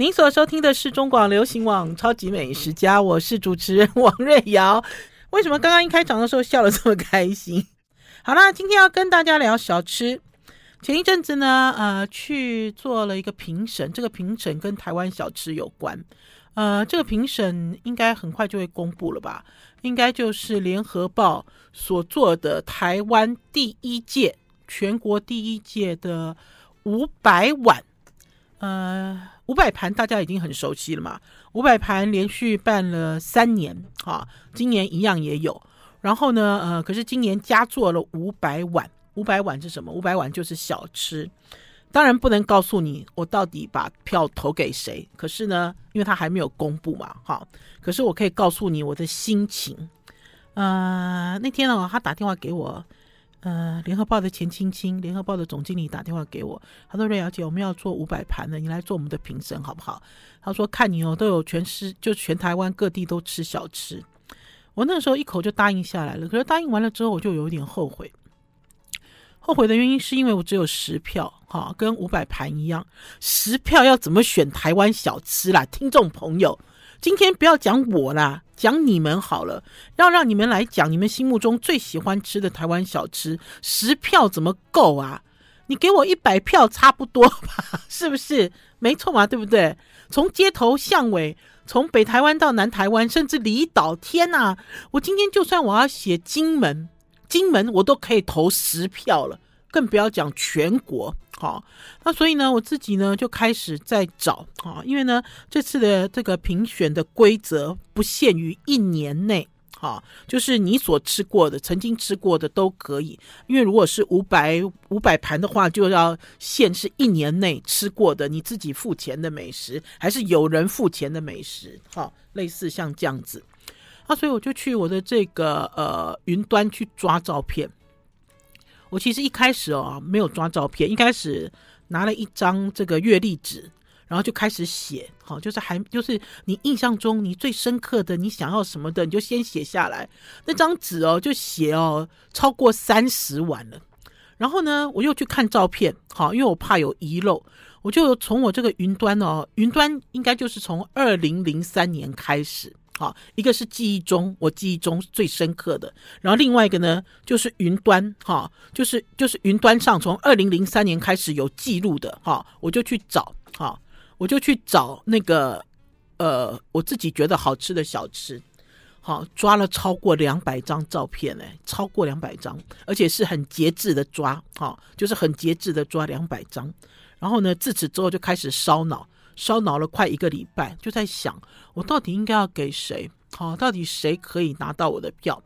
您所收听的是中广流行网《超级美食家》，我是主持人王瑞瑶。为什么刚刚一开场的时候笑得这么开心？好啦，今天要跟大家聊小吃。前一阵子呢，呃，去做了一个评审，这个评审跟台湾小吃有关。呃，这个评审应该很快就会公布了吧？应该就是联合报所做的台湾第一届、全国第一届的五百碗。呃，五百盘大家已经很熟悉了嘛。五百盘连续办了三年，哈，今年一样也有。然后呢，呃，可是今年加做了五百碗。五百碗是什么？五百碗就是小吃。当然不能告诉你我到底把票投给谁。可是呢，因为他还没有公布嘛，哈。可是我可以告诉你我的心情。呃，那天呢，他打电话给我。呃，联合报的钱青青，联合报的总经理打电话给我，他说：“瑞瑶姐，我们要做五百盘的，你来做我们的评审好不好？”他说：“看你哦，都有全市，就全台湾各地都吃小吃。”我那时候一口就答应下来了。可是答应完了之后，我就有点后悔。后悔的原因是因为我只有十票，哈，跟五百盘一样，十票要怎么选台湾小吃啦？听众朋友。今天不要讲我啦，讲你们好了。要让你们来讲你们心目中最喜欢吃的台湾小吃，十票怎么够啊？你给我一百票差不多吧，是不是？没错嘛，对不对？从街头巷尾，从北台湾到南台湾，甚至离岛，天哪！我今天就算我要写金门，金门我都可以投十票了。更不要讲全国，好，那所以呢，我自己呢就开始在找啊，因为呢这次的这个评选的规则不限于一年内，哈，就是你所吃过的、曾经吃过的都可以。因为如果是五百五百盘的话，就要限是一年内吃过的，你自己付钱的美食，还是有人付钱的美食，哈，类似像这样子。那所以我就去我的这个呃云端去抓照片。我其实一开始哦没有抓照片，一开始拿了一张这个月历纸，然后就开始写，好，就是还就是你印象中你最深刻的，你想要什么的，你就先写下来。那张纸哦就写哦超过三十碗了，然后呢我又去看照片，好，因为我怕有遗漏，我就从我这个云端哦，云端应该就是从二零零三年开始。好，一个是记忆中，我记忆中最深刻的，然后另外一个呢，就是云端，哈，就是就是云端上从二零零三年开始有记录的，哈，我就去找，哈，我就去找那个，呃，我自己觉得好吃的小吃，好，抓了超过两百张照片，哎，超过两百张，而且是很节制的抓，哈，就是很节制的抓两百张，然后呢，自此之后就开始烧脑。烧脑了快一个礼拜，就在想我到底应该要给谁？好，到底谁可以拿到我的票？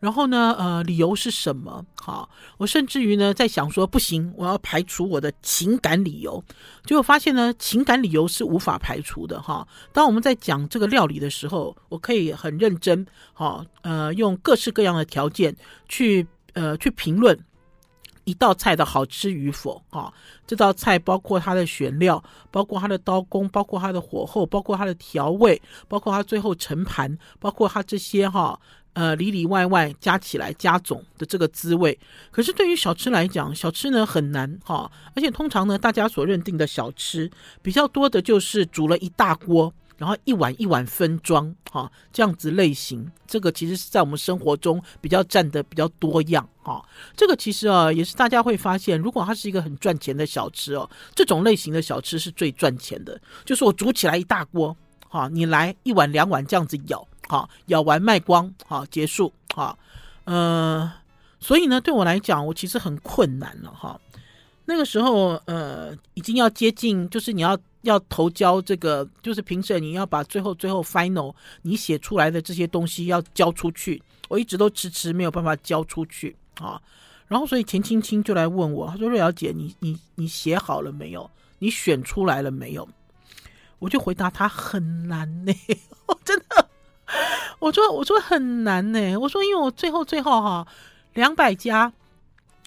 然后呢，呃，理由是什么？好，我甚至于呢在想说，不行，我要排除我的情感理由。结果发现呢，情感理由是无法排除的。哈，当我们在讲这个料理的时候，我可以很认真，好，呃，用各式各样的条件去，呃，去评论。一道菜的好吃与否啊，这道菜包括它的选料，包括它的刀工，包括它的火候，包括它的调味，包括它最后盛盘，包括它这些哈呃里里外外加起来加总的这个滋味。可是对于小吃来讲，小吃呢很难哈，而且通常呢大家所认定的小吃比较多的就是煮了一大锅。然后一碗一碗分装，哈，这样子类型，这个其实是在我们生活中比较占的比较多样，哈，这个其实啊也是大家会发现，如果它是一个很赚钱的小吃哦，这种类型的小吃是最赚钱的，就是我煮起来一大锅，哈，你来一碗两碗这样子舀，哈，舀完卖光，哈，结束，哈，呃，所以呢，对我来讲，我其实很困难了，哈，那个时候，呃，已经要接近，就是你要。要投交这个，就是评审，你要把最后最后 final 你写出来的这些东西要交出去。我一直都迟迟没有办法交出去啊。然后所以钱青青就来问我，他说：“瑞瑶姐，你你你写好了没有？你选出来了没有？”我就回答他：“很难呢，我 真的。”我说：“我说很难呢。”我说：“因为我最后最后哈，两百家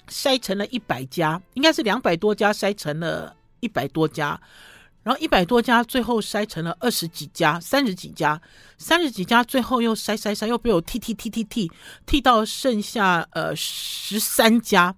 筛成了一百家，应该是两百多家筛成了一百多家。”然后一百多家，最后筛成了二十几家、三十几家，三十几家最后又筛筛筛，又被我剔剔剔剔剔剔到剩下呃十三家。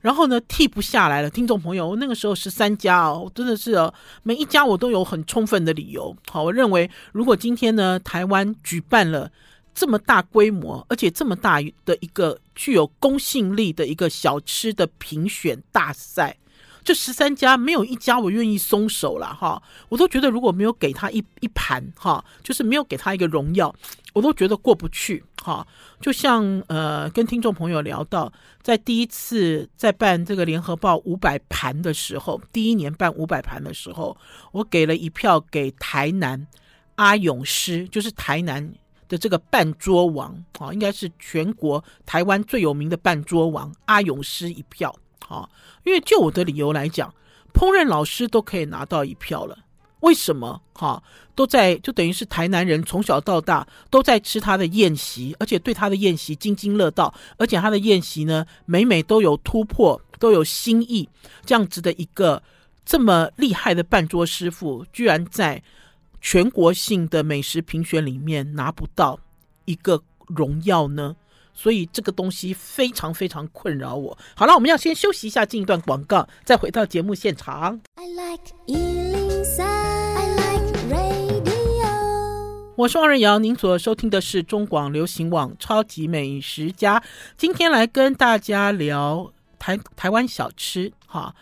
然后呢，替不下来了，听众朋友，我那个时候十三家哦，真的是哦，每一家我都有很充分的理由。好，我认为如果今天呢，台湾举办了这么大规模，而且这么大的一个具有公信力的一个小吃的评选大赛。这十三家没有一家我愿意松手了哈，我都觉得如果没有给他一一盘哈，就是没有给他一个荣耀，我都觉得过不去哈。就像呃，跟听众朋友聊到，在第一次在办这个联合报五百盘的时候，第一年办五百盘的时候，我给了一票给台南阿勇师，就是台南的这个办桌王啊，应该是全国台湾最有名的办桌王阿勇师一票。啊，因为就我的理由来讲，烹饪老师都可以拿到一票了。为什么？哈，都在就等于是台南人从小到大都在吃他的宴席，而且对他的宴席津津乐道，而且他的宴席呢，每每都有突破，都有新意。这样子的一个这么厉害的办桌师傅，居然在全国性的美食评选里面拿不到一个荣耀呢？所以这个东西非常非常困扰我。好了，我们要先休息一下，进一段广告，再回到节目现场。I like 103, I like radio。我是王瑞瑶，您所收听的是中广流行网《超级美食家》。今天来跟大家聊台台湾小吃。哈，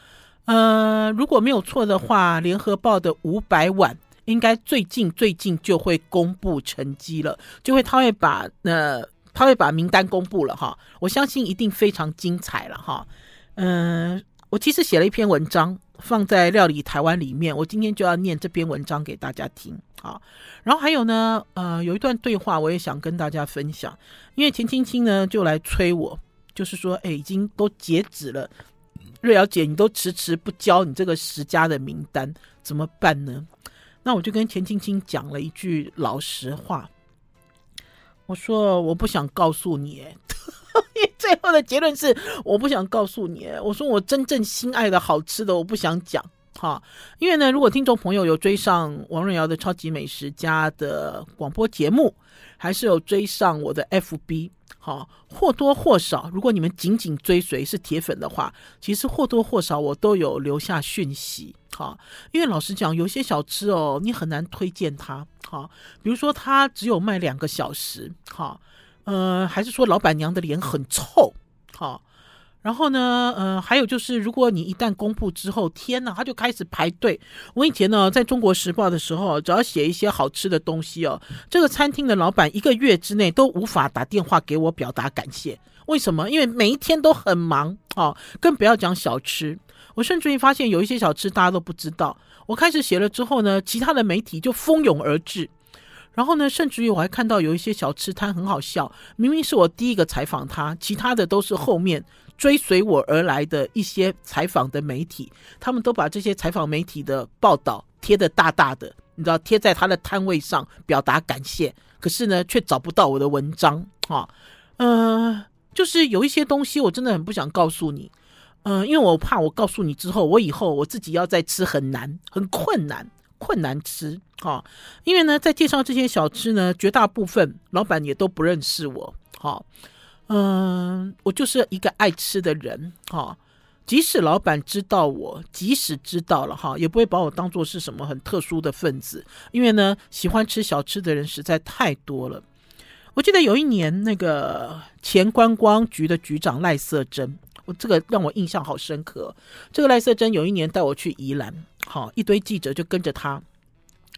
呃，如果没有错的话，联合报的五百碗应该最近最近就会公布成绩了，就会他会把呃。他会把名单公布了哈，我相信一定非常精彩了哈。嗯，我其实写了一篇文章放在料理台湾里面，我今天就要念这篇文章给大家听啊。然后还有呢，呃，有一段对话我也想跟大家分享，因为钱青青呢就来催我，就是说，哎，已经都截止了，瑞瑶姐你都迟迟不交你这个十家的名单，怎么办呢？那我就跟钱青青讲了一句老实话。我说我不想告诉你，最后的结论是我不想告诉你。我说我真正心爱的好吃的我不想讲哈，因为呢，如果听众朋友有追上王润瑶的超级美食家的广播节目，还是有追上我的 FB，好，或多或少，如果你们紧紧追随是铁粉的话，其实或多或少我都有留下讯息。好，因为老实讲，有些小吃哦，你很难推荐它。好，比如说它只有卖两个小时。好，呃，还是说老板娘的脸很臭。好，然后呢，呃，还有就是，如果你一旦公布之后，天哪，他就开始排队。我以前呢，在中国时报的时候，只要写一些好吃的东西哦，这个餐厅的老板一个月之内都无法打电话给我表达感谢。为什么？因为每一天都很忙。好，更不要讲小吃。我甚至于发现有一些小吃大家都不知道。我开始写了之后呢，其他的媒体就蜂拥而至。然后呢，甚至于我还看到有一些小吃摊很好笑，明明是我第一个采访他，其他的都是后面追随我而来的一些采访的媒体，他们都把这些采访媒体的报道贴得大大的，你知道，贴在他的摊位上表达感谢。可是呢，却找不到我的文章啊。呃，就是有一些东西我真的很不想告诉你。嗯，因为我怕我告诉你之后，我以后我自己要再吃很难，很困难，困难吃哈。因为呢，在介绍这些小吃呢，绝大部分老板也都不认识我哈。嗯，我就是一个爱吃的人哈。即使老板知道我，即使知道了哈，也不会把我当做是什么很特殊的分子。因为呢，喜欢吃小吃的人实在太多了。我记得有一年，那个前观光局的局长赖瑟珍。我这个让我印象好深刻。这个赖瑟珍有一年带我去宜兰，好，一堆记者就跟着他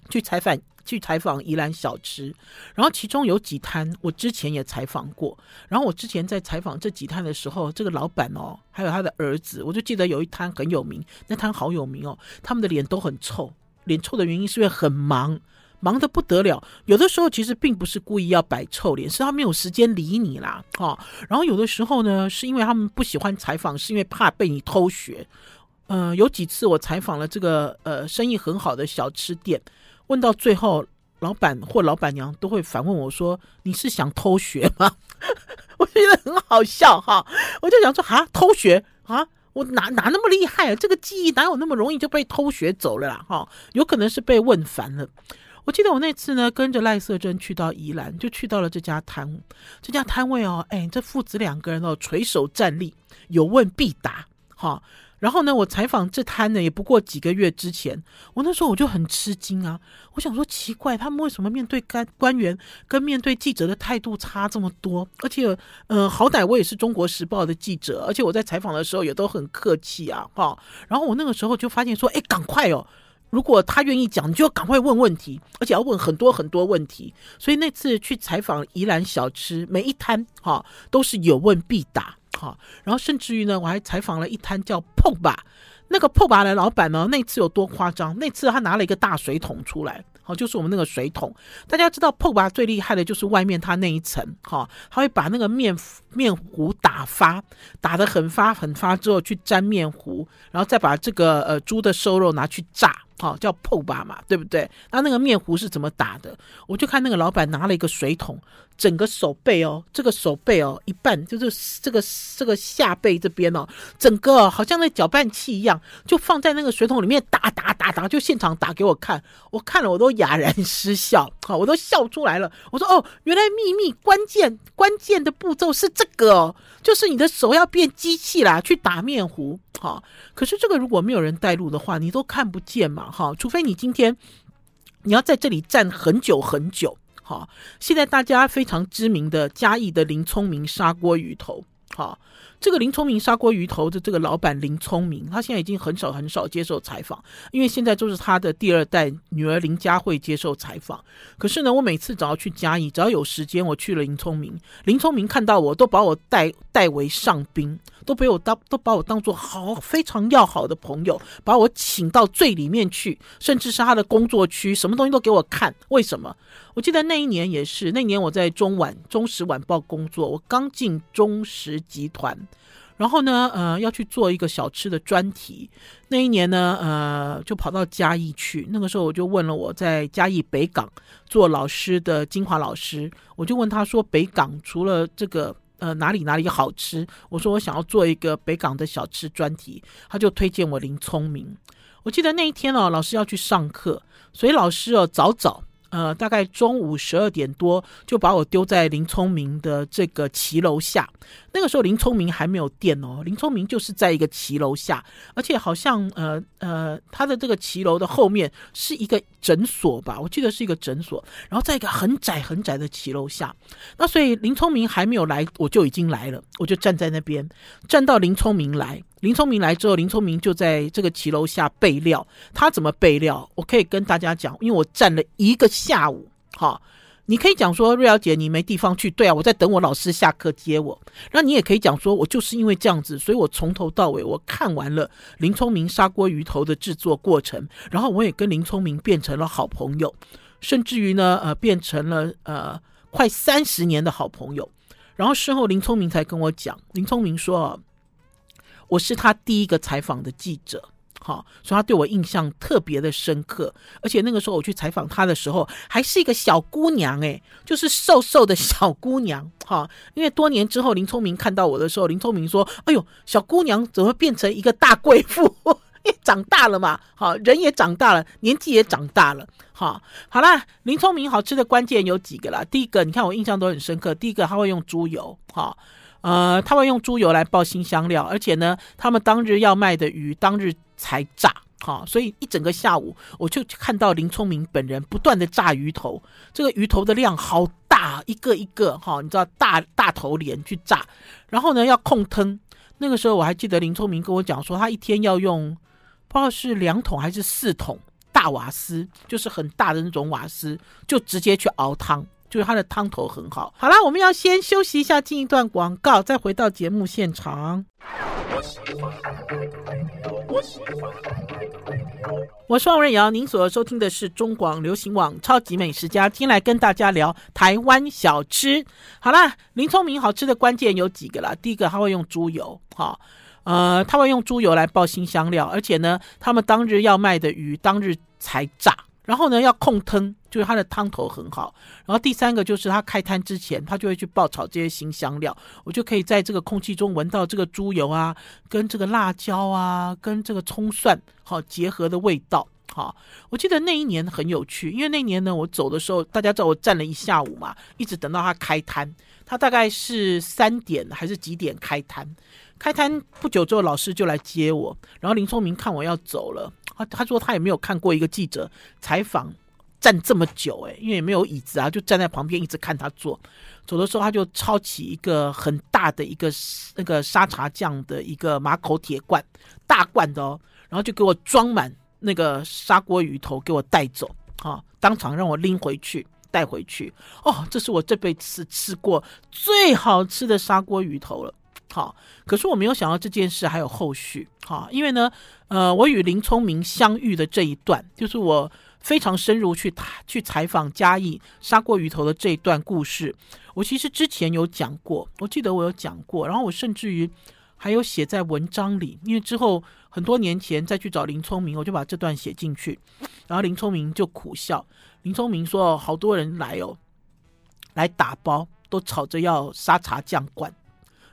去采访，去采访宜兰小吃。然后其中有几摊我之前也采访过。然后我之前在采访这几摊的时候，这个老板哦，还有他的儿子，我就记得有一摊很有名，那摊好有名哦，他们的脸都很臭。脸臭的原因是因为很忙。忙得不得了，有的时候其实并不是故意要摆臭脸，是他没有时间理你啦，哈。然后有的时候呢，是因为他们不喜欢采访，是因为怕被你偷学。呃，有几次我采访了这个呃生意很好的小吃店，问到最后，老板或老板娘都会反问我说：“你是想偷学吗？” 我觉得很好笑哈，我就想说啊，偷学啊，我哪哪那么厉害啊？这个记忆哪有那么容易就被偷学走了啦？哈，有可能是被问烦了。我记得我那次呢，跟着赖瑟珍去到宜兰，就去到了这家摊。这家摊位哦，哎，这父子两个人哦，垂手站立，有问必答。哈。然后呢，我采访这摊呢，也不过几个月之前。我那时候我就很吃惊啊，我想说奇怪，他们为什么面对官官员跟面对记者的态度差这么多？而且，呃，好歹我也是中国时报的记者，而且我在采访的时候也都很客气啊，哈。然后我那个时候就发现说，哎，赶快哦，如果他愿意讲，你就要赶快问问题，而且要问很多很多问题。所以那次去采访宜兰小吃，每一摊哈都是有问必答。好，然后甚至于呢，我还采访了一摊叫碰吧，那个碰吧的老板呢，那次有多夸张？那次他拿了一个大水桶出来，好，就是我们那个水桶。大家知道碰吧最厉害的就是外面它那一层，哈，他会把那个面面糊打发，打得很发很发之后去沾面糊，然后再把这个呃猪的瘦肉拿去炸。好，叫碰吧嘛，对不对？那那个面糊是怎么打的？我就看那个老板拿了一个水桶，整个手背哦，这个手背哦，一半就是这个这个下背这边哦，整个好像那搅拌器一样，就放在那个水桶里面打打打打，就现场打给我看。我看了我都哑然失笑，好，我都笑出来了。我说哦，原来秘密关键关键的步骤是这个，就是你的手要变机器啦，去打面糊。好，可是这个如果没有人带路的话，你都看不见嘛。哈，除非你今天你要在这里站很久很久。好，现在大家非常知名的嘉义的林聪明砂锅鱼头。好，这个林聪明砂锅鱼头的这个老板林聪明，他现在已经很少很少接受采访，因为现在就是他的第二代女儿林佳慧接受采访。可是呢，我每次只要去嘉义，只要有时间，我去了林聪明，林聪明看到我都把我带带为上宾。都被我当都把我当做好非常要好的朋友，把我请到最里面去，甚至是他的工作区，什么东西都给我看。为什么？我记得那一年也是，那年我在中晚中时晚报工作，我刚进中时集团，然后呢，呃，要去做一个小吃的专题。那一年呢，呃，就跑到嘉义去。那个时候我就问了我在嘉义北港做老师的金华老师，我就问他说，北港除了这个。呃，哪里哪里好吃？我说我想要做一个北港的小吃专题，他就推荐我林聪明。我记得那一天哦，老师要去上课，所以老师哦早早。呃，大概中午十二点多就把我丢在林聪明的这个骑楼下。那个时候林聪明还没有店哦，林聪明就是在一个骑楼下，而且好像呃呃，他的这个骑楼的后面是一个诊所吧，我记得是一个诊所。然后在一个很窄很窄的骑楼下，那所以林聪明还没有来，我就已经来了，我就站在那边，站到林聪明来。林聪明来之后，林聪明就在这个骑楼下备料。他怎么备料？我可以跟大家讲，因为我站了一个下午。哈，你可以讲说瑞瑶姐你没地方去，对啊，我在等我老师下课接我。那你也可以讲说，我就是因为这样子，所以我从头到尾我看完了林聪明砂锅鱼头的制作过程，然后我也跟林聪明变成了好朋友，甚至于呢，呃，变成了呃快三十年的好朋友。然后事后林聪明才跟我讲，林聪明说。我是他第一个采访的记者，好，所以他对我印象特别的深刻。而且那个时候我去采访他的时候，还是一个小姑娘，哎，就是瘦瘦的小姑娘，哈。因为多年之后，林聪明看到我的时候，林聪明说：“哎呦，小姑娘怎么变成一个大贵妇？因为长大了嘛，好，人也长大了，年纪也长大了，好，好啦，林聪明好吃的关键有几个啦。第一个，你看我印象都很深刻。第一个，他会用猪油，哈。呃，他会用猪油来爆新香料，而且呢，他们当日要卖的鱼当日才炸，好，所以一整个下午我就看到林聪明本人不断的炸鱼头，这个鱼头的量好大，一个一个哈，你知道大大头脸去炸，然后呢要控汤，那个时候我还记得林聪明跟我讲说，他一天要用不知道是两桶还是四桶大瓦斯，就是很大的那种瓦斯，就直接去熬汤。就是它的汤头很好。好了，我们要先休息一下，进一段广告，再回到节目现场。我是王瑞瑶，您所收听的是中广流行网《超级美食家》，今天来跟大家聊台湾小吃。好啦，林聪明好吃的关键有几个啦。第一个，他会用猪油，哈，呃，他会用猪油来爆新香料，而且呢，他们当日要卖的鱼当日才炸。然后呢，要控汤，就是它的汤头很好。然后第三个就是他开摊之前，他就会去爆炒这些新香料，我就可以在这个空气中闻到这个猪油啊，跟这个辣椒啊，跟这个葱蒜好结合的味道。好，我记得那一年很有趣，因为那一年呢，我走的时候，大家知道我站了一下午嘛，一直等到他开摊。他大概是三点还是几点开摊？开摊不久之后，老师就来接我，然后林聪明看我要走了，他他说他也没有看过一个记者采访站这么久，诶，因为也没有椅子啊，就站在旁边一直看他做。走的时候，他就抄起一个很大的一个那个沙茶酱的一个马口铁罐，大罐的哦，然后就给我装满那个砂锅鱼头，给我带走啊，当场让我拎回去带回去。哦，这是我这辈子吃过最好吃的砂锅鱼头了。好，可是我没有想到这件事还有后续。好，因为呢，呃，我与林聪明相遇的这一段，就是我非常深入去去采访嘉义砂锅鱼头的这一段故事。我其实之前有讲过，我记得我有讲过，然后我甚至于还有写在文章里，因为之后很多年前再去找林聪明，我就把这段写进去，然后林聪明就苦笑。林聪明说：“好多人来哦，来打包，都吵着要沙茶酱罐，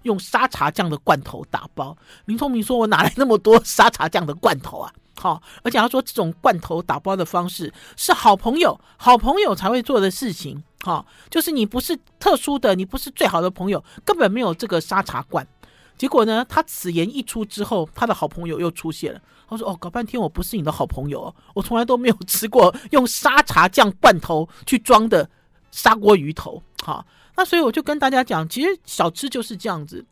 用沙茶酱的罐头打包。”林聪明说：“我哪来那么多沙茶酱的罐头啊？”好，而且他说这种罐头打包的方式是好朋友、好朋友才会做的事情。好，就是你不是特殊的，你不是最好的朋友，根本没有这个沙茶罐。结果呢，他此言一出之后，他的好朋友又出现了。他说：“哦，搞半天我不是你的好朋友，我从来都没有 吃过用沙茶酱罐头去装的砂锅鱼头。”好，那所以我就跟大家讲，其实小吃就是这样子。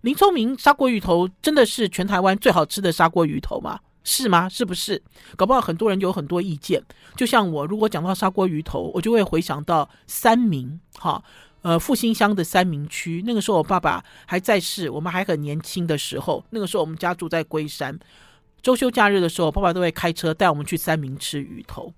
林聪明砂锅鱼头真的是全台湾最好吃的砂锅鱼头吗？是吗？是不是？搞不好很多人有很多意见。就像我，如果讲到砂锅鱼头，我就会回想到三民，哈，呃，复兴乡的三民区。那个时候我爸爸还在世，我们还很年轻的时候，那个时候我们家住在龟山，周休假日的时候，爸爸都会开车带我们去三民吃鱼头。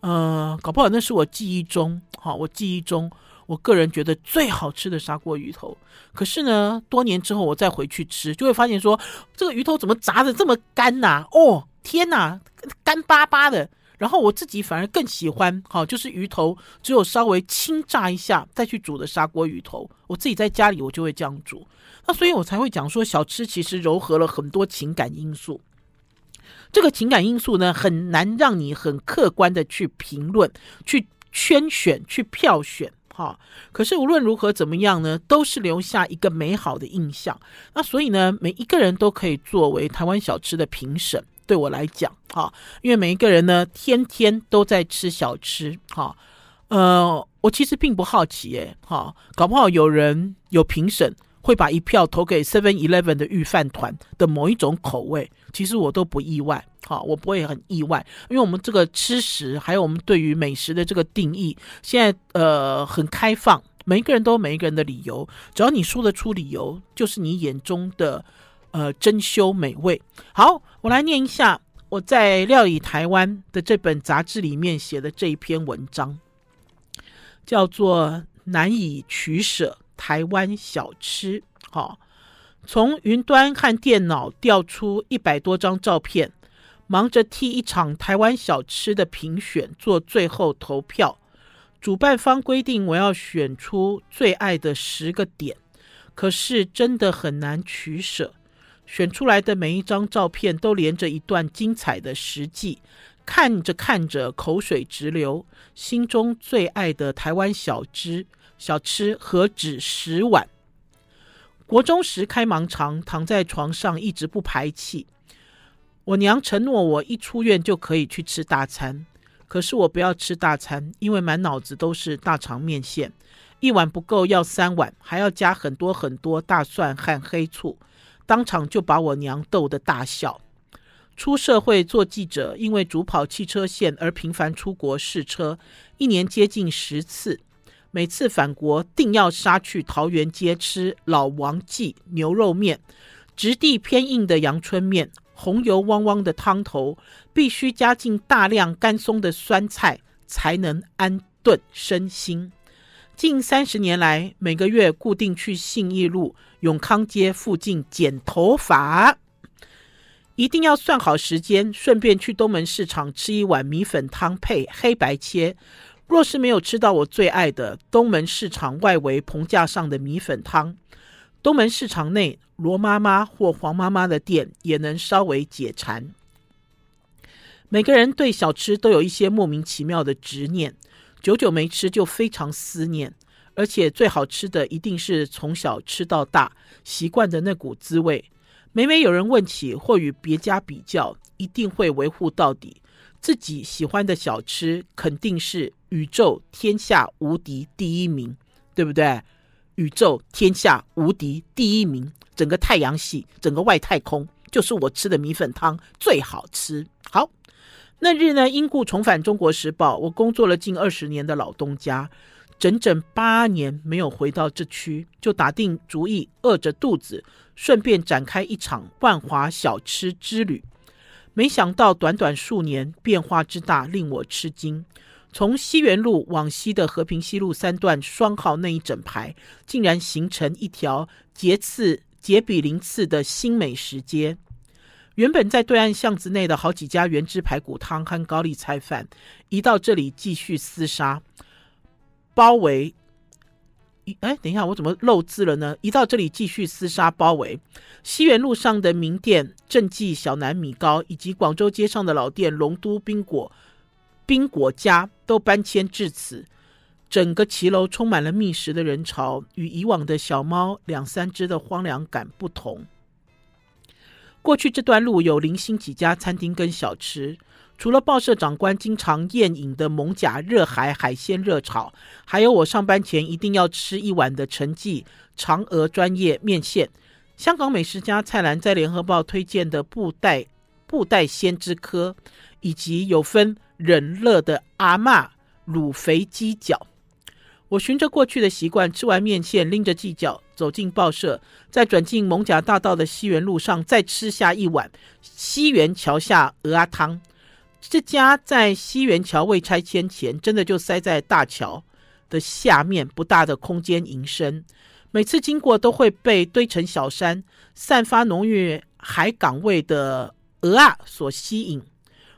呃，搞不好那是我记忆中，哈，我记忆中。我个人觉得最好吃的砂锅鱼头，可是呢，多年之后我再回去吃，就会发现说，这个鱼头怎么炸得这么干呐、哦，天呐，干巴巴的。然后我自己反而更喜欢，好，就是鱼头只有稍微轻炸一下再去煮的砂锅鱼头。我自己在家里我就会这样煮，那所以我才会讲说，小吃其实糅合了很多情感因素。这个情感因素呢，很难让你很客观的去评论、去圈选、去票选。好，可是无论如何怎么样呢，都是留下一个美好的印象。那所以呢，每一个人都可以作为台湾小吃的评审。对我来讲，哈，因为每一个人呢，天天都在吃小吃，哈，呃，我其实并不好奇，诶，哈，搞不好有人有评审。会把一票投给 Seven Eleven 的御饭团的某一种口味，其实我都不意外，好，我不会很意外，因为我们这个吃食，还有我们对于美食的这个定义，现在呃很开放，每一个人都有每一个人的理由，只要你说得出理由，就是你眼中的呃珍馐美味。好，我来念一下我在《料理台湾》的这本杂志里面写的这一篇文章，叫做《难以取舍》。台湾小吃，好，从云端和电脑调出一百多张照片，忙着替一场台湾小吃的评选做最后投票。主办方规定我要选出最爱的十个点，可是真的很难取舍。选出来的每一张照片都连着一段精彩的实际，看着看着口水直流，心中最爱的台湾小吃。小吃何止十碗？国中时开盲肠，躺在床上一直不排气。我娘承诺我一出院就可以去吃大餐，可是我不要吃大餐，因为满脑子都是大肠面线，一碗不够要三碗，还要加很多很多大蒜和黑醋，当场就把我娘逗得大笑。出社会做记者，因为主跑汽车线而频繁出国试车，一年接近十次。每次返国，定要杀去桃园街吃老王记牛肉面，质地偏硬的阳春面，红油汪汪的汤头，必须加进大量干松的酸菜，才能安顿身心。近三十年来，每个月固定去信义路永康街附近剪头发，一定要算好时间，顺便去东门市场吃一碗米粉汤配黑白切。若是没有吃到我最爱的东门市场外围棚架上的米粉汤，东门市场内罗妈妈或黄妈妈的店也能稍微解馋。每个人对小吃都有一些莫名其妙的执念，久久没吃就非常思念。而且最好吃的一定是从小吃到大习惯的那股滋味。每每有人问起或与别家比较，一定会维护到底。自己喜欢的小吃肯定是宇宙天下无敌第一名，对不对？宇宙天下无敌第一名，整个太阳系，整个外太空，就是我吃的米粉汤最好吃。好，那日呢，因故重返《中国时报》，我工作了近二十年的老东家，整整八年没有回到这区，就打定主意，饿着肚子，顺便展开一场万华小吃之旅。没想到短短数年，变化之大令我吃惊。从西园路往西的和平西路三段双号那一整排，竟然形成一条节次节比邻次的新美食街。原本在对岸巷子内的好几家原汁排骨汤和高丽菜饭，一到这里继续厮杀，包围。哎，等一下，我怎么漏字了呢？一到这里继续厮杀包围，西园路上的名店正记小南米糕，以及广州街上的老店龙都冰果、冰果家都搬迁至此，整个骑楼充满了觅食的人潮，与以往的小猫两三只的荒凉感不同。过去这段路有零星几家餐厅跟小吃。除了报社长官经常宴饮的艋舺热海海鲜热炒，还有我上班前一定要吃一碗的陈记长鹅专业面线。香港美食家蔡澜在联合报推荐的布袋布袋鲜之科，以及有分忍乐的阿嬷卤肥鸡脚。我循着过去的习惯，吃完面线，拎着鸡脚走进报社，再转进艋舺大道的西园路上，再吃下一碗西园桥下蚵仔汤。这家在西园桥未拆迁前，真的就塞在大桥的下面不大的空间营生。每次经过都会被堆成小山、散发浓郁海港味的鹅啊所吸引。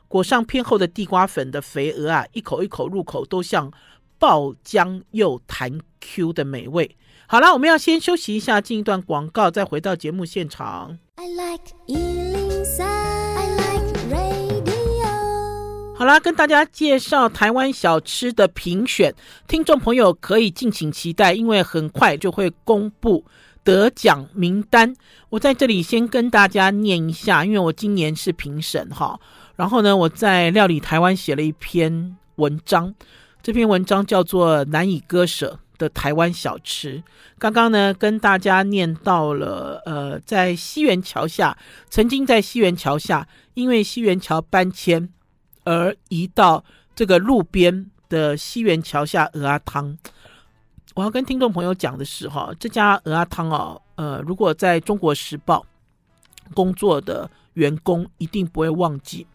裹上偏厚的地瓜粉的肥鹅啊，一口一口入口都像爆浆又弹 Q 的美味。好了，我们要先休息一下，进一段广告，再回到节目现场。I like 好啦，跟大家介绍台湾小吃的评选，听众朋友可以敬请期待，因为很快就会公布得奖名单。我在这里先跟大家念一下，因为我今年是评审哈。然后呢，我在料理台湾写了一篇文章，这篇文章叫做《难以割舍的台湾小吃》。刚刚呢，跟大家念到了，呃，在西园桥下，曾经在西园桥下，因为西园桥搬迁。而移到这个路边的西园桥下蚵仔汤，我要跟听众朋友讲的是哈，这家蚵仔汤哦，呃，如果在中国时报工作的员工一定不会忘记，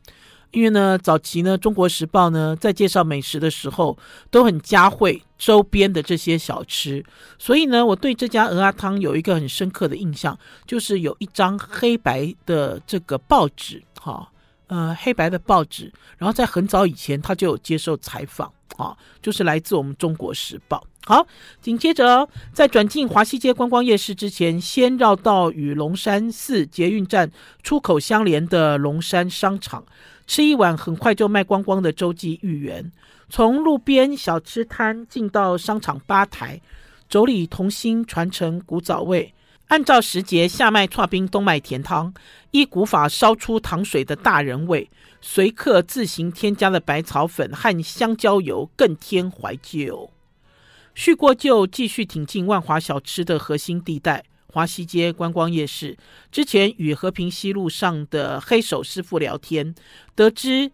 因为呢，早期呢，中国时报呢在介绍美食的时候都很加惠周边的这些小吃，所以呢，我对这家蚵仔汤有一个很深刻的印象，就是有一张黑白的这个报纸，哈。呃，黑白的报纸，然后在很早以前，他就有接受采访啊，就是来自我们《中国时报》。好，紧接着在转进华西街观光夜市之前，先绕道与龙山寺捷运站出口相连的龙山商场，吃一碗很快就卖光光的周记芋圆。从路边小吃摊进到商场吧台，妯娌同心传承古早味。按照时节，夏卖剉冰，冬卖甜汤，依古法烧出糖水的大人味，随客自行添加了百草粉和香蕉油，更添怀旧。叙过旧，继续挺进万华小吃的核心地带——华西街观光夜市。之前与和平西路上的黑手师傅聊天，得知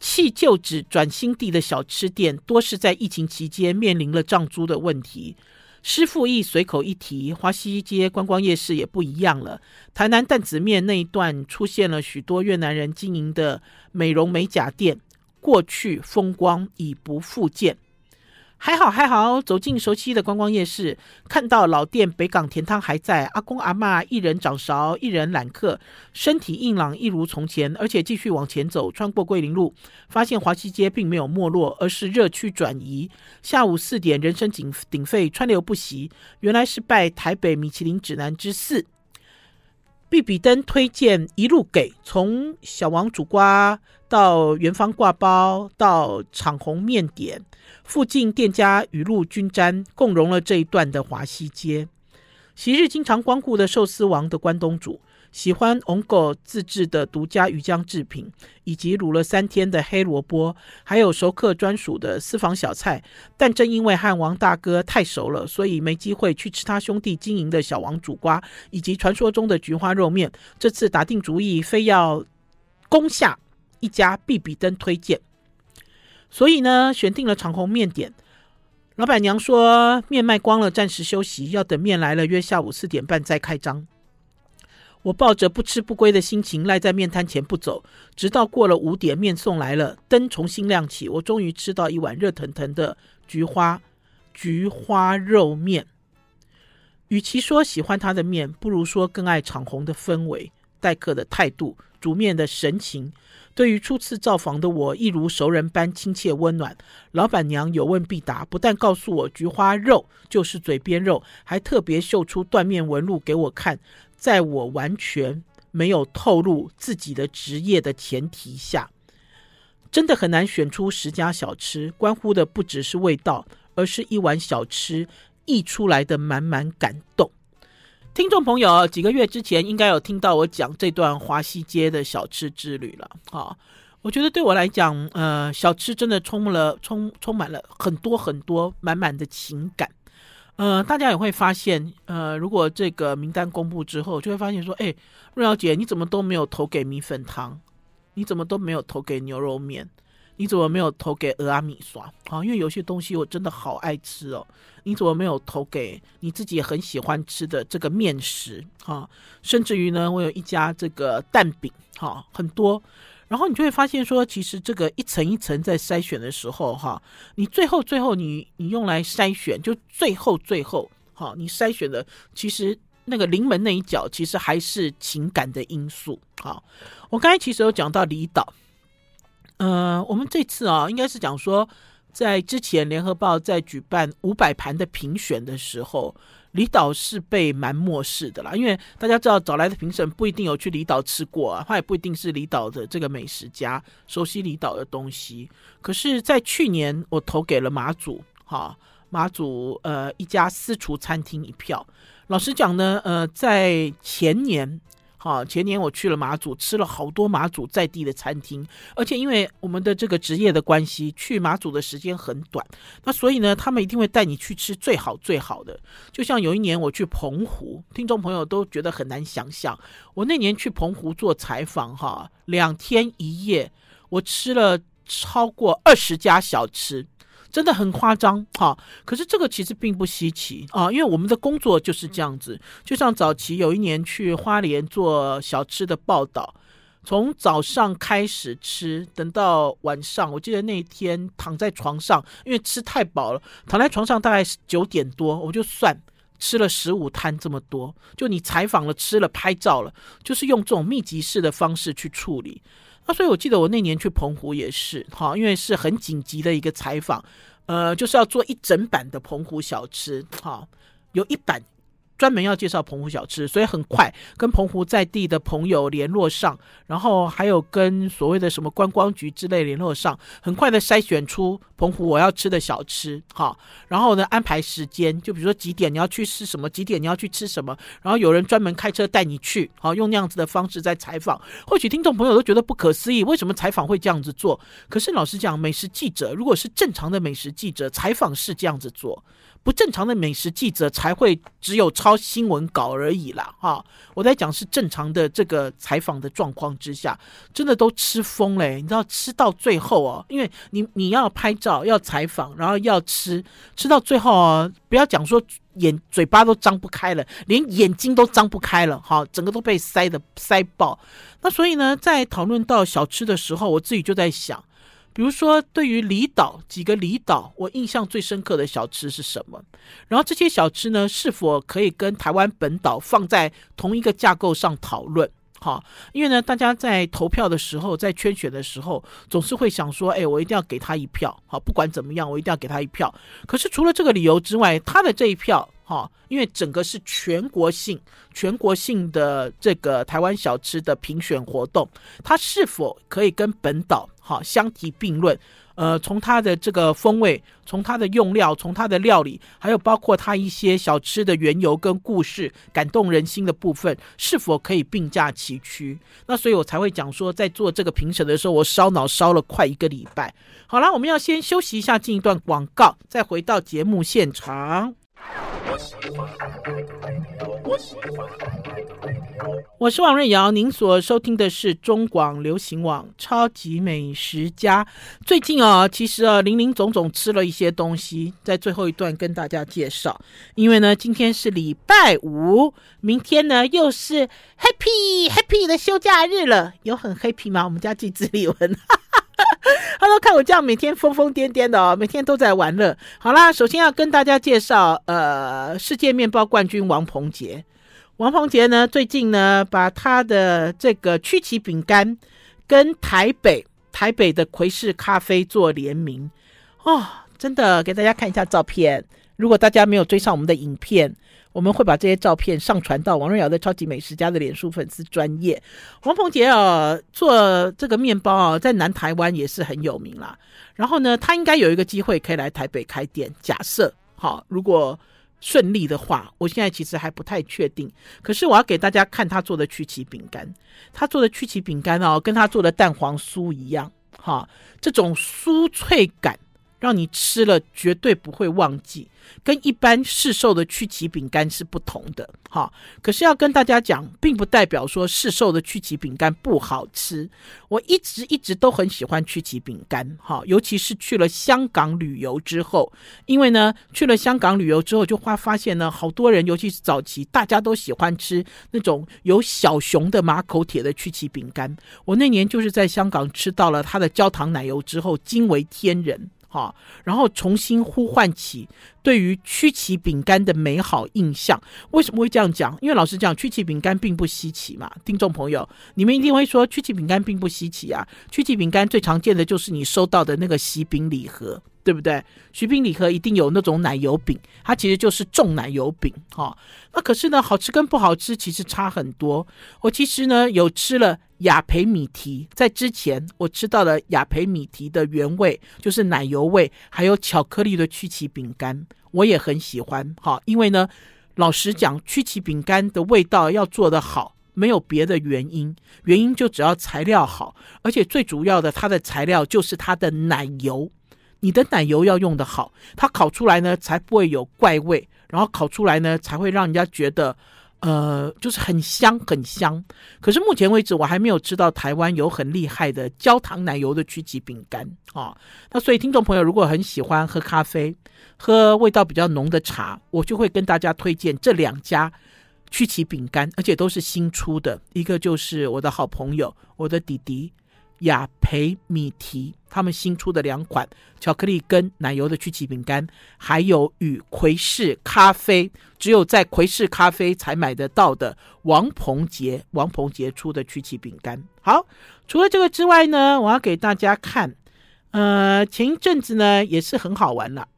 弃旧址转新地的小吃店，多是在疫情期间面临了涨租的问题。师傅亦随口一提，华西街观光夜市也不一样了。台南担子面那一段出现了许多越南人经营的美容美甲店，过去风光已不复见。还好还好，走进熟悉的观光夜市，看到老店北港甜汤还在，阿公阿嬷一人掌勺，一人揽客，身体硬朗一如从前。而且继续往前走，穿过桂林路，发现华西街并没有没落，而是热区转移。下午四点，人声鼎鼎沸，川流不息。原来是拜台北米其林指南之赐。必比登推荐一路给，从小王煮瓜到元芳挂包到昶鸿面点，附近店家雨露均沾，共融了这一段的华西街。昔日经常光顾的寿司王的关东煮。喜欢 ONGO 自制的独家鱼浆制品，以及卤了三天的黑萝卜，还有熟客专属的私房小菜。但正因为和王大哥太熟了，所以没机会去吃他兄弟经营的小王煮瓜，以及传说中的菊花肉面。这次打定主意，非要攻下一家必比登推荐，所以呢，选定了长虹面点。老板娘说面卖光了，暂时休息，要等面来了，约下午四点半再开张。我抱着不吃不归的心情赖在面摊前不走，直到过了五点，面送来了，灯重新亮起，我终于吃到一碗热腾腾的菊花菊花肉面。与其说喜欢他的面，不如说更爱长虹的氛围、待客的态度、煮面的神情。对于初次造访的我，一如熟人般亲切温暖。老板娘有问必答，不但告诉我菊花肉就是嘴边肉，还特别秀出断面纹路给我看。在我完全没有透露自己的职业的前提下，真的很难选出十家小吃。关乎的不只是味道，而是一碗小吃溢出来的满满感动。听众朋友，几个月之前应该有听到我讲这段华西街的小吃之旅了。好，我觉得对我来讲，呃，小吃真的充满了充充满了很多很多满满的情感。呃，大家也会发现，呃，如果这个名单公布之后，就会发现说，哎，瑞瑶姐，你怎么都没有投给米粉汤？你怎么都没有投给牛肉面？你怎么没有投给俄阿米刷？啊，因为有些东西我真的好爱吃哦。你怎么没有投给你自己也很喜欢吃的这个面食？哈，甚至于呢，我有一家这个蛋饼，哈，很多。然后你就会发现说，其实这个一层一层在筛选的时候，哈，你最后最后你你用来筛选，就最后最后，哈，你筛选的其实那个临门那一脚，其实还是情感的因素。好，我刚才其实有讲到离岛，呃，我们这次啊，应该是讲说，在之前联合报在举办五百盘的评选的时候。离岛是被蛮漠视的啦，因为大家知道找来的评审不一定有去离岛吃过啊，他也不一定是离岛的这个美食家，熟悉离岛的东西。可是，在去年我投给了马祖，哈，马祖呃一家私厨餐厅一票。老实讲呢，呃，在前年。好，前年我去了马祖，吃了好多马祖在地的餐厅，而且因为我们的这个职业的关系，去马祖的时间很短，那所以呢，他们一定会带你去吃最好最好的。就像有一年我去澎湖，听众朋友都觉得很难想象，我那年去澎湖做采访，哈，两天一夜，我吃了超过二十家小吃。真的很夸张哈，可是这个其实并不稀奇啊，因为我们的工作就是这样子。就像早期有一年去花莲做小吃的报道，从早上开始吃，等到晚上，我记得那天躺在床上，因为吃太饱了，躺在床上大概九点多，我就算吃了十五摊这么多。就你采访了、吃了、拍照了，就是用这种密集式的方式去处理。啊所以，我记得我那年去澎湖也是，哈，因为是很紧急的一个采访，呃，就是要做一整版的澎湖小吃，哈，有一版。专门要介绍澎湖小吃，所以很快跟澎湖在地的朋友联络上，然后还有跟所谓的什么观光局之类联络上，很快的筛选出澎湖我要吃的小吃，哈，然后呢安排时间，就比如说几点你要去吃什么，几点你要去吃什么，然后有人专门开车带你去，好，用那样子的方式在采访。或许听众朋友都觉得不可思议，为什么采访会这样子做？可是老实讲，美食记者如果是正常的美食记者，采访是这样子做。不正常的美食记者才会只有超新闻稿而已啦，哈！我在讲是正常的这个采访的状况之下，真的都吃疯了，你知道吃到最后哦，因为你你要拍照、要采访，然后要吃，吃到最后哦，不要讲说眼嘴巴都张不开了，连眼睛都张不开了，哈，整个都被塞的塞爆。那所以呢，在讨论到小吃的时候，我自己就在想。比如说，对于离岛几个离岛，我印象最深刻的小吃是什么？然后这些小吃呢，是否可以跟台湾本岛放在同一个架构上讨论？好，因为呢，大家在投票的时候，在圈选的时候，总是会想说，哎，我一定要给他一票，好，不管怎么样，我一定要给他一票。可是除了这个理由之外，他的这一票哈，因为整个是全国性、全国性的这个台湾小吃的评选活动，他是否可以跟本岛哈相提并论？呃，从它的这个风味，从它的用料，从它的料理，还有包括它一些小吃的缘由跟故事，感动人心的部分，是否可以并驾齐驱？那所以我才会讲说，在做这个评审的时候，我烧脑烧了快一个礼拜。好了，我们要先休息一下，进一段广告，再回到节目现场。我是王瑞瑶，您所收听的是中广流行网《超级美食家》。最近啊，其实啊，林林总总吃了一些东西，在最后一段跟大家介绍。因为呢，今天是礼拜五，明天呢又是 Happy Happy 的休假日了。有很 Happy 吗？我们家季子丽文。哈 喽，看我这样每天疯疯癫癫的哦，每天都在玩乐。好啦，首先要跟大家介绍，呃，世界面包冠军王鹏杰。王鹏杰呢，最近呢，把他的这个曲奇饼干跟台北台北的魁士咖啡做联名哦，真的给大家看一下照片。如果大家没有追上我们的影片，我们会把这些照片上传到王瑞瑶的超级美食家的脸书粉丝专页。王鹏杰啊，做这个面包啊，在南台湾也是很有名啦。然后呢，他应该有一个机会可以来台北开店。假设好，如果顺利的话，我现在其实还不太确定。可是我要给大家看他做的曲奇饼干，他做的曲奇饼干哦，跟他做的蛋黄酥一样，哈，这种酥脆感。让你吃了绝对不会忘记，跟一般市售的曲奇饼干是不同的，哈。可是要跟大家讲，并不代表说市售的曲奇饼干不好吃。我一直一直都很喜欢曲奇饼干，哈，尤其是去了香港旅游之后，因为呢，去了香港旅游之后，就会发现呢，好多人，尤其是早期，大家都喜欢吃那种有小熊的马口铁的曲奇饼干。我那年就是在香港吃到了它的焦糖奶油之后，惊为天人。好，然后重新呼唤起对于曲奇饼干的美好印象。为什么会这样讲？因为老实讲，曲奇饼干并不稀奇嘛。听众朋友，你们一定会说，曲奇饼干并不稀奇啊。曲奇饼干最常见的就是你收到的那个喜饼礼盒。对不对？徐冰礼盒一定有那种奶油饼，它其实就是重奶油饼哈、那可是呢，好吃跟不好吃其实差很多。我其实呢有吃了雅培米提，在之前我吃到了雅培米提的原味，就是奶油味，还有巧克力的曲奇饼干，我也很喜欢哈、因为呢，老实讲，曲奇饼干的味道要做得好，没有别的原因，原因就只要材料好，而且最主要的，它的材料就是它的奶油。你的奶油要用的好，它烤出来呢才不会有怪味，然后烤出来呢才会让人家觉得，呃，就是很香很香。可是目前为止我还没有吃到台湾有很厉害的焦糖奶油的曲奇饼干啊。那所以听众朋友如果很喜欢喝咖啡，喝味道比较浓的茶，我就会跟大家推荐这两家曲奇饼干，而且都是新出的。一个就是我的好朋友，我的弟弟。雅培米提他们新出的两款巧克力跟奶油的曲奇饼干，还有与魁士咖啡只有在魁士咖啡才买得到的王鹏杰王鹏杰出的曲奇饼干。好，除了这个之外呢，我要给大家看，呃，前一阵子呢也是很好玩了，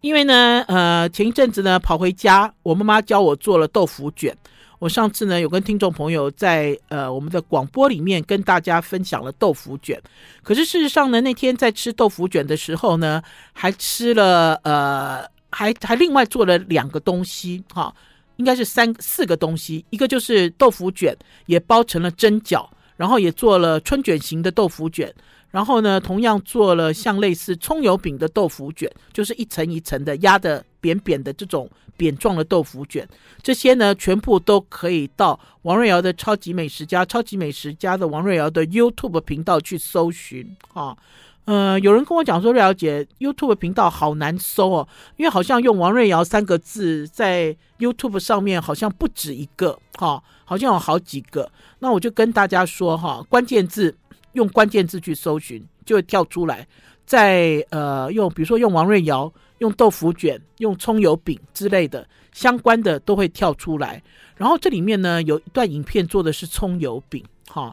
因为呢，呃，前一阵子呢跑回家，我妈妈教我做了豆腐卷。我上次呢有跟听众朋友在呃我们的广播里面跟大家分享了豆腐卷，可是事实上呢那天在吃豆腐卷的时候呢，还吃了呃还还另外做了两个东西哈、应该是三四个东西，一个就是豆腐卷也包成了蒸饺，然后也做了春卷型的豆腐卷，然后呢同样做了像类似葱油饼的豆腐卷，就是一层一层的压的扁扁的这种。扁状的豆腐卷，这些呢全部都可以到王瑞瑶的超级美食家、超级美食家的王瑞瑶的 YouTube 频道去搜寻啊。呃，有人跟我讲说，瑞瑶姐 YouTube 频道好难搜哦，因为好像用王瑞瑶三个字在 YouTube 上面好像不止一个哈，好像有好几个。那我就跟大家说哈，关键字用关键字去搜寻就会跳出来，在呃用比如说用王瑞瑶。用豆腐卷、用葱油饼之类的相关的都会跳出来，然后这里面呢有一段影片做的是葱油饼，哈，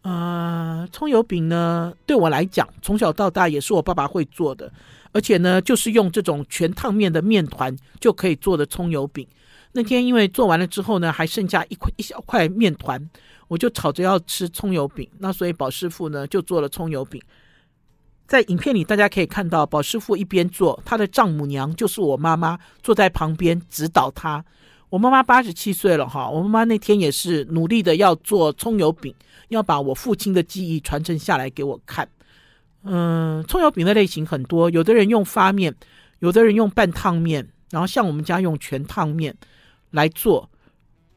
呃，葱油饼呢，对我来讲，从小到大也是我爸爸会做的，而且呢，就是用这种全烫面的面团就可以做的葱油饼。那天因为做完了之后呢，还剩下一块一小块面团，我就吵着要吃葱油饼，那所以宝师傅呢就做了葱油饼。在影片里大家可以看到，宝师傅一边做，他的丈母娘就是我妈妈，坐在旁边指导他。我妈妈八十七岁了哈，我妈妈那天也是努力的要做葱油饼，要把我父亲的记忆传承下来给我看。嗯，葱油饼的类型很多，有的人用发面，有的人用半烫面，然后像我们家用全烫面来做，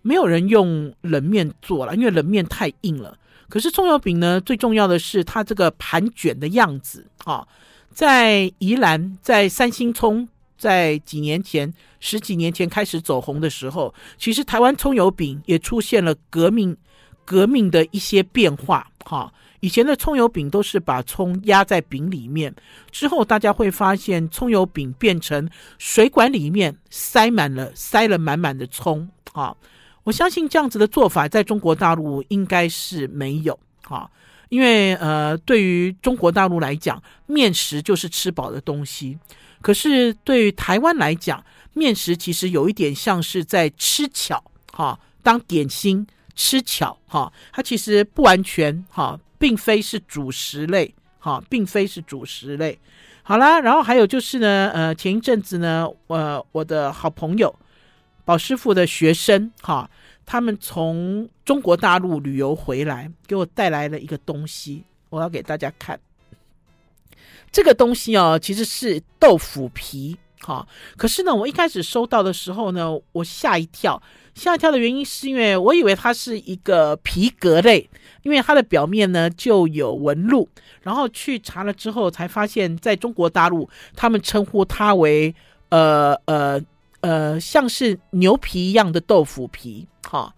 没有人用冷面做了，因为冷面太硬了。可是葱油饼呢，最重要的是它这个盘卷的样子啊，在宜兰，在三星葱，在几年前、十几年前开始走红的时候，其实台湾葱油饼也出现了革命、革命的一些变化哈。以前的葱油饼都是把葱压在饼里面，之后大家会发现葱油饼变成水管里面塞满了、塞了满满的葱啊。我相信这样子的做法在中国大陆应该是没有啊，因为呃，对于中国大陆来讲，面食就是吃饱的东西。可是对于台湾来讲，面食其实有一点像是在吃巧哈，当点心吃巧哈，它其实不完全哈，并非是主食类哈，并非是主食类。好啦，然后还有就是呢，呃，前一阵子呢，呃，我的好朋友。宝师傅的学生哈，他们从中国大陆旅游回来，给我带来了一个东西，我要给大家看。这个东西哦，其实是豆腐皮哈。可是呢，我一开始收到的时候呢，我吓一跳。吓一跳的原因是因为我以为它是一个皮革类，因为它的表面呢就有纹路。然后去查了之后，才发现在中国大陆，他们称呼它为呃呃。呃，像是牛皮一样的豆腐皮，哈，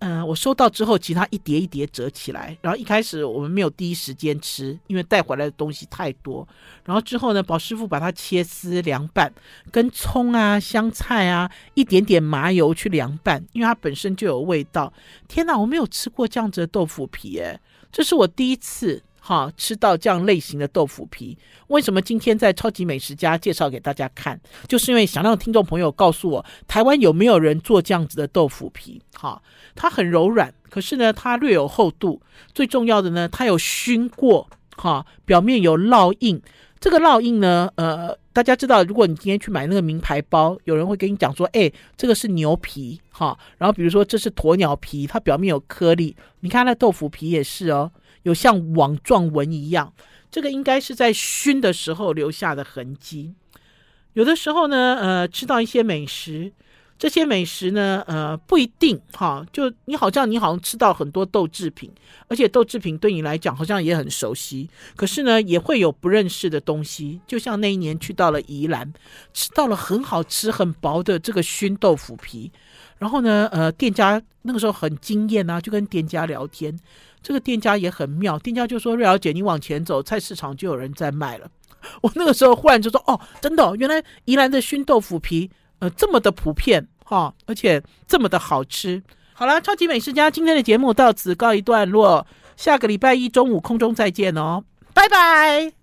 嗯，我收到之后，其他一叠一叠折起来，然后一开始我们没有第一时间吃，因为带回来的东西太多。然后之后呢，宝师傅把它切丝凉拌，跟葱啊、香菜啊，一点点麻油去凉拌，因为它本身就有味道。天哪，我没有吃过这样子的豆腐皮，诶，这是我第一次。哈，吃到这样类型的豆腐皮，为什么今天在超级美食家介绍给大家看？就是因为想让听众朋友告诉我，台湾有没有人做这样子的豆腐皮？哈，它很柔软，可是呢，它略有厚度。最重要的呢，它有熏过，哈，表面有烙印。这个烙印呢，呃，大家知道，如果你今天去买那个名牌包，有人会跟你讲说，哎，这个是牛皮，哈，然后比如说这是鸵鸟皮，它表面有颗粒。你看那豆腐皮也是哦。有像网状纹一样，这个应该是在熏的时候留下的痕迹。有的时候呢，呃，吃到一些美食，这些美食呢，呃，不一定哈，就你好像你好像吃到很多豆制品，而且豆制品对你来讲好像也很熟悉，可是呢，也会有不认识的东西。就像那一年去到了宜兰，吃到了很好吃、很薄的这个熏豆腐皮，然后呢，呃，店家那个时候很惊艳啊，就跟店家聊天。这个店家也很妙，店家就说：“瑞瑶姐，你往前走，菜市场就有人在卖了。”我那个时候忽然就说：“哦，真的，原来宜兰的熏豆腐皮，呃，这么的普遍哈，而且这么的好吃。”好了，超级美食家今天的节目到此告一段落，下个礼拜一中午空中再见哦，拜拜。